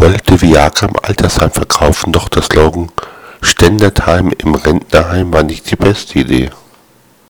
wollte Viagra im Altersheim verkaufen, doch der Slogan Ständertheim im Rentnerheim war nicht die beste Idee.